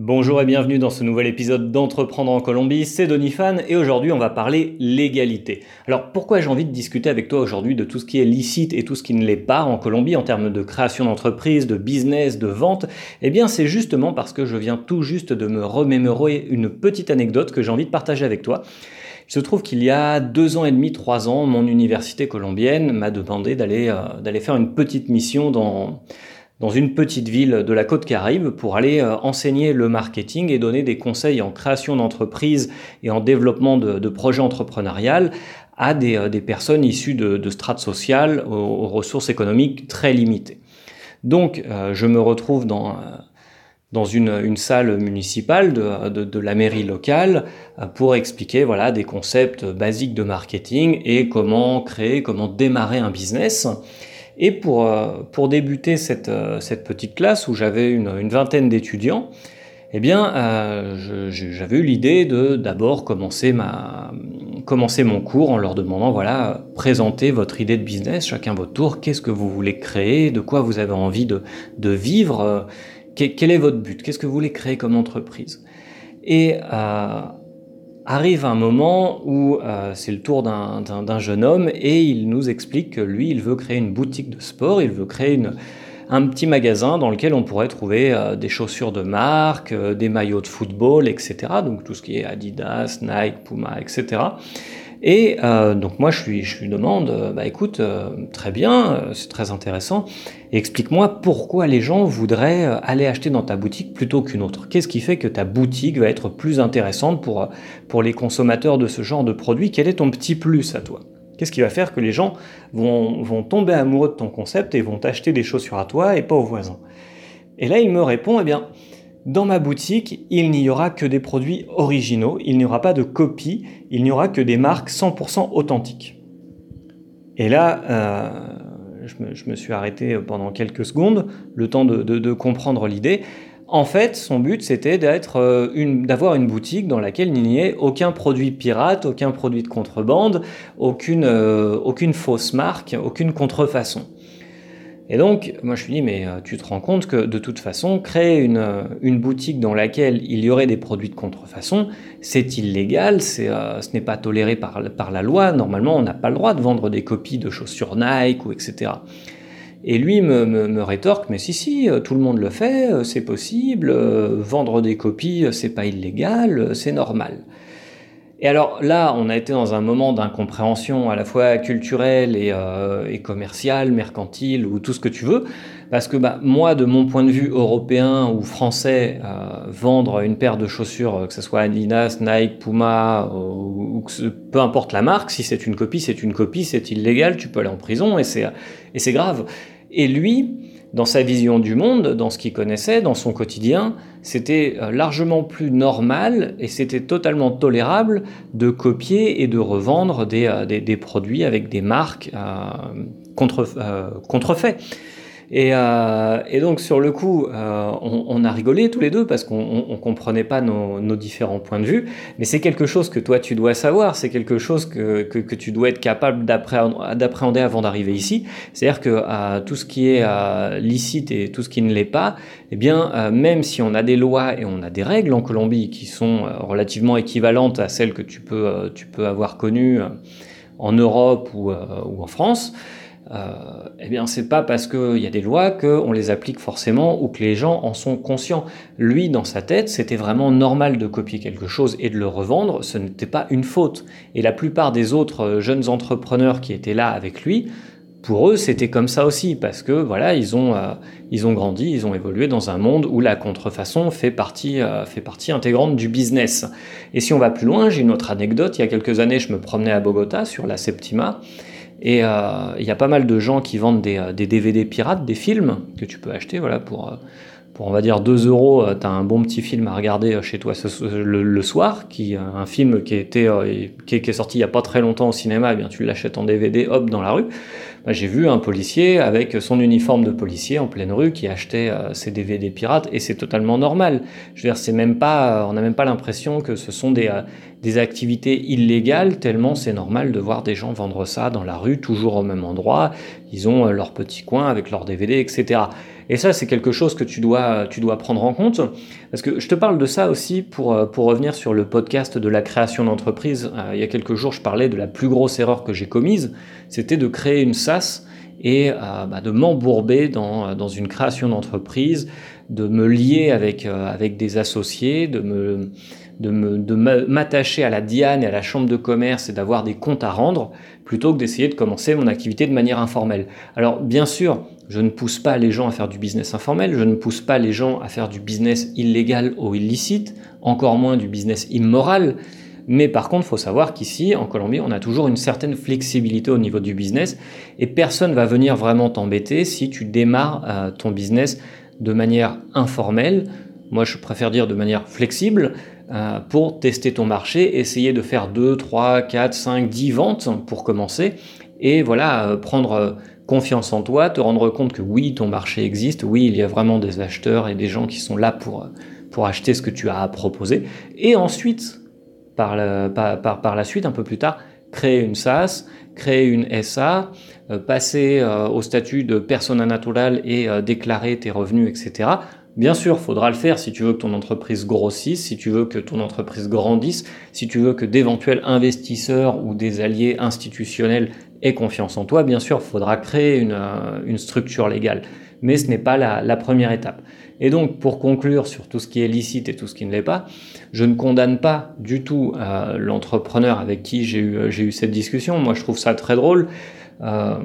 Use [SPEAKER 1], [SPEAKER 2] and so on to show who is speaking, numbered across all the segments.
[SPEAKER 1] Bonjour et bienvenue dans ce nouvel épisode d'Entreprendre en Colombie, c'est Donifan et aujourd'hui on va parler légalité. Alors pourquoi j'ai envie de discuter avec toi aujourd'hui de tout ce qui est licite et tout ce qui ne l'est pas en Colombie en termes de création d'entreprise, de business, de vente? Eh bien c'est justement parce que je viens tout juste de me remémorer une petite anecdote que j'ai envie de partager avec toi. Il se trouve qu'il y a deux ans et demi, trois ans, mon université colombienne m'a demandé d'aller euh, faire une petite mission dans dans une petite ville de la côte caraïbe pour aller euh, enseigner le marketing et donner des conseils en création d'entreprise et en développement de, projets entrepreneuriales à des, euh, personnes issues de, strates sociales aux, ressources économiques très limitées. Donc euh, je me retrouve dans, dans une, salle municipale de, de, la mairie locale pour expliquer voilà, des concepts basiques de marketing et comment créer, comment démarrer un business. Et pour, euh, pour débuter cette, euh, cette petite classe où j'avais une, une vingtaine d'étudiants, eh bien, euh, j'avais eu l'idée de d'abord commencer commencer mon cours en leur demandant voilà présentez votre idée de business chacun votre tour qu'est-ce que vous voulez créer de quoi vous avez envie de, de vivre quel, est votre but qu'est-ce que vous voulez créer comme entreprise. Et arrive un moment où euh, c'est le tour d'un jeune homme et il nous explique que lui, il veut créer une boutique de sport, il veut créer une, un petit magasin dans lequel on pourrait trouver euh, des chaussures de marque, euh, des maillots de football, etc. Donc tout ce qui est Adidas, Nike, Puma, etc. Et euh, donc moi je lui, demande, euh, bah écoute, euh, très bien, c'est très intéressant, explique-moi pourquoi les gens voudraient aller acheter dans ta boutique plutôt qu'une autre. Qu'est-ce qui fait que ta boutique va être plus intéressante pour, pour les consommateurs de ce genre de produit Quel est ton petit plus à toi? Qu'est-ce qui va faire que les gens vont, vont tomber amoureux de ton concept et vont t'acheter des chaussures à toi et pas aux voisins? Et là il me répond, eh bien, dans ma boutique, il n'y aura que des produits originaux, il n'y aura pas de copies, il n'y aura que des marques 100% authentiques. Et là, euh, je, me, suis arrêté pendant quelques secondes, le temps de, comprendre l'idée. En fait, son but, c'était euh, d'avoir une, boutique dans laquelle il n'y ait aucun produit pirate, aucun produit de contrebande, aucune, euh, aucune fausse marque, aucune contrefaçon. Et donc, moi je me dis, mais euh, tu te rends compte que de toute façon, créer une, euh, une boutique dans laquelle il y aurait des produits de contrefaçon, c'est illégal, euh, ce n'est pas toléré par, la loi. Normalement, on n'a pas le droit de vendre des copies de chaussures Nike ou etc. Et lui me, rétorque, mais si, si, tout le monde le fait, c'est possible, vendre des copies, c'est pas illégal, c'est normal. Et alors là, on a été dans un moment d'incompréhension à la fois culturelle et, euh, et, commerciale, mercantile ou tout ce que tu veux, parce que bah, moi, de mon point de vue européen ou français, euh, vendre une paire de chaussures, que ce soit Adidas, Nike, Puma ou, ou peu importe la marque, si c'est une copie, c'est une copie, c'est illégal, tu peux aller en prison et c'est grave. Et lui, dans sa vision du monde, dans ce qu'il connaissait, dans son quotidien, c'était euh, largement plus normal et c'était totalement tolérable de copier et de revendre des, euh, produits avec des marques euh, contre, contrefaits. Et, euh, et, donc sur le coup, euh, on, a rigolé tous les deux parce qu'on ne comprenait pas nos, différents points de vue. Mais c'est quelque chose que toi tu dois savoir, c'est quelque chose que, tu dois être capable d'appréhender avant d'arriver ici. C'est-à-dire que euh, tout ce qui est licite et tout ce qui ne l'est pas, eh bien même si on a des lois et on a des règles en Colombie qui sont relativement équivalentes à celles que tu peux, avoir connues en Europe ou en France, euh, eh bien, c'est pas parce qu'il y a des lois qu'on les applique forcément ou que les gens en sont conscients. Lui, dans sa tête, c'était vraiment normal de copier quelque chose et de le revendre. Ce n'était pas une faute. Et la plupart des autres euh, jeunes entrepreneurs qui étaient là avec lui, pour eux, c'était comme ça aussi, parce que voilà, ils ont, euh, ils ont grandi, ils ont évolué dans un monde où la contrefaçon fait partie, fait partie intégrante du business. Et si on va plus loin, j'ai une autre anecdote. Il y a quelques années, je me promenais à Bogota sur la Septima, et euh, il y a pas mal de gens qui vendent des, des, DVD pirates, des films que tu peux acheter voilà, pour, pour on va dire 2 euros. Tu as un bon petit film à regarder chez toi le, soir, qui, un film qui, était, qui, est, sorti il n'y a pas très longtemps au cinéma, eh bien, tu l'achètes en DVD, hop, dans la rue. J'ai vu un policier avec son uniforme de policier en pleine rue qui achetait euh, ses DVD pirates et c'est totalement normal. Je veux dire, pas, on n'a même pas l'impression que ce sont des, euh, des activités illégales tellement c'est normal de voir des gens vendre ça dans la rue, toujours au même endroit. Ils ont euh, leur petit coin avec leurs DVD, etc. Et ça, c'est quelque chose que tu dois, tu dois prendre en compte. Parce que je te parle de ça aussi pour, euh, pour revenir sur le podcast de la création d'entreprise. Euh, il y a quelques jours, je parlais de la plus grosse erreur que j'ai commise. C'était de créer une SaaS et euh, bah, de m'embourber dans, dans, une création d'entreprise, de me lier avec, avec des associés, de me de m'attacher à la Diane et à la chambre de commerce et d'avoir des comptes à rendre, plutôt que d'essayer de commencer mon activité de manière informelle. Alors bien sûr, je ne pousse pas les gens à faire du business informel, je ne pousse pas les gens à faire du business illégal ou illicite, encore moins du business immoral, mais par contre, il faut savoir qu'ici, en Colombie, on a toujours une certaine flexibilité au niveau du business et personne va venir vraiment t'embêter si tu démarres euh, ton business de manière informelle. Moi, je préfère dire de manière flexible, euh, pour tester ton marché, essayer de faire 2, 3, 4, 5, 10 ventes pour commencer, et voilà, euh, prendre euh, confiance en toi, te rendre compte que oui, ton marché existe, oui, il y a vraiment des acheteurs et des gens qui sont là pour, pour acheter ce que tu as à proposer, et ensuite, par la, par, par, la suite, un peu plus tard, créer une SaaS, créer une SA, passer au statut de persona naturale et déclarer tes revenus, etc. Bien sûr, faudra le faire si tu veux que ton entreprise grossisse, si tu veux que ton entreprise grandisse, si tu veux que d'éventuels investisseurs ou des alliés institutionnels aient confiance en toi. Bien sûr, faudra créer une, euh, structure légale. Mais ce n'est pas la, première étape. Et donc, pour conclure sur tout ce qui est licite et tout ce qui ne l'est pas, je ne condamne pas du tout euh, l'entrepreneur avec qui j'ai eu, cette discussion. Moi, je trouve ça très drôle. Euh,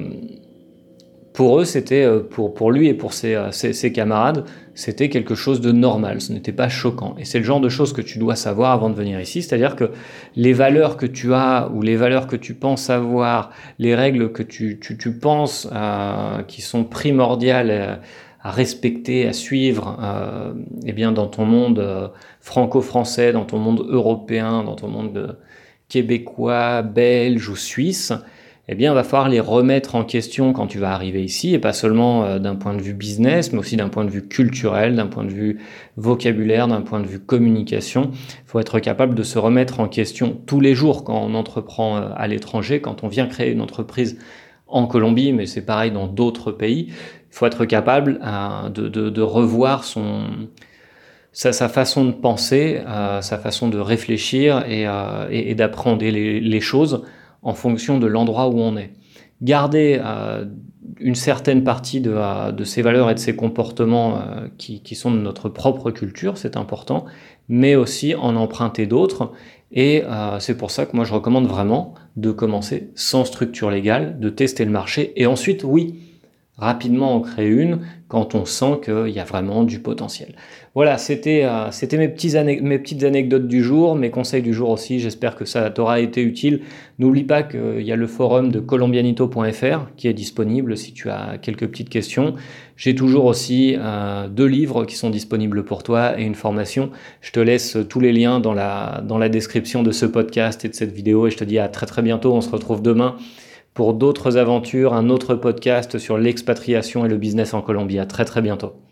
[SPEAKER 1] pour eux, c'était euh, pour, lui et pour euh, ses, camarades, c'était quelque chose de normal, ce n'était pas choquant. Et c'est le genre de choses que tu dois savoir avant de venir ici, c'est-à-dire que les valeurs que tu as ou les valeurs que tu penses avoir, les règles que tu penses euh, qui sont primordiales à respecter, à suivre, euh, eh bien dans ton monde franco-français, dans ton monde européen, dans ton monde québécois, belge ou suisse, eh bien, il va falloir les remettre en question quand tu vas arriver ici, et pas seulement euh, d'un point de vue business, mais aussi d'un point de vue culturel, d'un point de vue vocabulaire, d'un point de vue communication. Il faut être capable de se remettre en question tous les jours quand on entreprend euh, à l'étranger, quand on vient créer une entreprise en Colombie, mais c'est pareil dans d'autres pays. Il faut être capable euh, de, revoir son, sa, façon de penser, sa façon de réfléchir et, d'apprendre les choses en fonction de l'endroit où on est. Garder euh, une certaine partie de, euh, ces valeurs et de ces comportements euh, qui, sont de notre propre culture, c'est important, mais aussi en emprunter d'autres. Et c'est pour ça que moi je recommande vraiment de commencer sans structure légale, de tester le marché, et ensuite, oui, rapidement en créer une quand on sent qu'il y a vraiment du potentiel. Voilà, c'était euh, mes, mes petites anecdotes du jour, mes conseils du jour aussi. J'espère que ça t'aura été utile. N'oublie pas qu'il y a le forum de colombianito.fr qui est disponible si tu as quelques petites questions. J'ai toujours aussi euh, deux livres qui sont disponibles pour toi et une formation. Je te laisse tous les liens dans la, dans la description de ce podcast et de cette vidéo et je te dis à très très bientôt. On se retrouve demain pour d'autres aventures, un autre podcast sur l'expatriation et le business en Colombie. À très très bientôt.